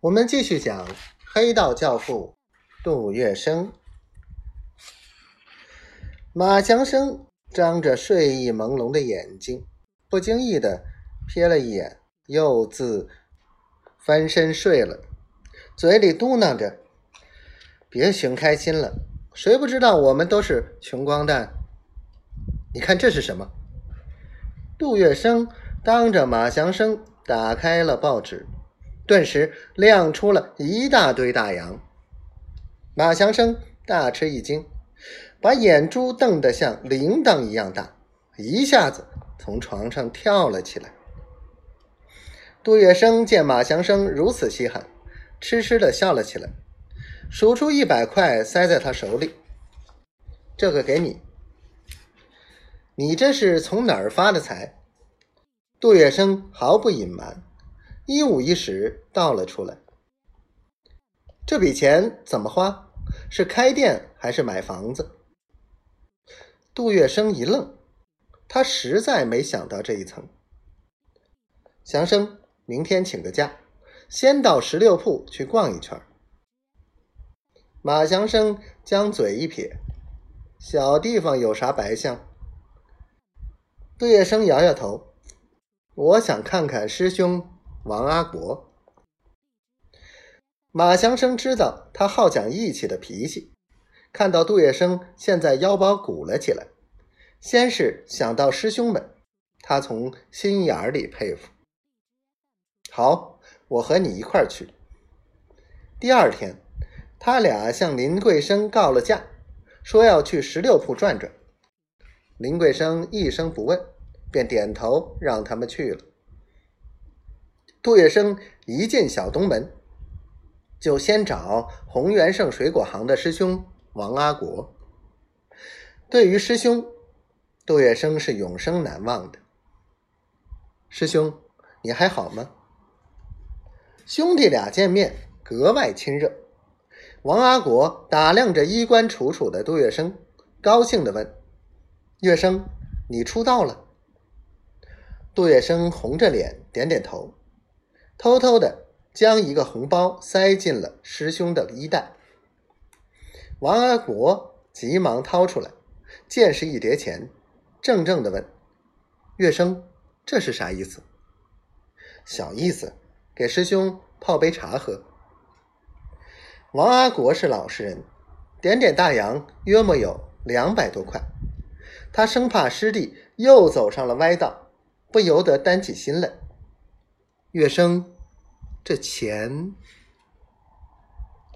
我们继续讲黑道教父杜月笙。马祥生张着睡意朦胧的眼睛，不经意的瞥了一眼，又自翻身睡了，嘴里嘟囔着：“别寻开心了，谁不知道我们都是穷光蛋？你看这是什么？”杜月笙当着马祥生打开了报纸。顿时亮出了一大堆大洋，马祥生大吃一惊，把眼珠瞪得像铃铛一样大，一下子从床上跳了起来。杜月笙见马祥生如此稀罕，痴痴的笑了起来，数出一百块塞在他手里：“这个给你，你这是从哪儿发的财？”杜月笙毫不隐瞒。一五一十倒了出来。这笔钱怎么花？是开店还是买房子？杜月笙一愣，他实在没想到这一层。祥生，明天请个假，先到十六铺去逛一圈。马祥生将嘴一撇：“小地方有啥白相？”杜月笙摇摇头：“我想看看师兄。”王阿国，马祥生知道他好讲义气的脾气，看到杜月笙现在腰包鼓了起来，先是想到师兄们，他从心眼里佩服。好，我和你一块儿去。第二天，他俩向林桂生告了假，说要去十六铺转转。林桂生一声不问，便点头让他们去了。杜月笙一进小东门，就先找洪元盛水果行的师兄王阿国。对于师兄，杜月笙是永生难忘的。师兄，你还好吗？兄弟俩见面格外亲热。王阿国打量着衣冠楚楚的杜月笙，高兴地问：“月笙，你出道了？”杜月笙红着脸点点头。偷偷的将一个红包塞进了师兄的衣袋。王阿国急忙掏出来，见是一叠钱，怔怔的问：“月生，这是啥意思？”“小意思，给师兄泡杯茶喝。”王阿国是老实人，点点大洋，约莫有两百多块。他生怕师弟又走上了歪道，不由得担起心来。月笙，这钱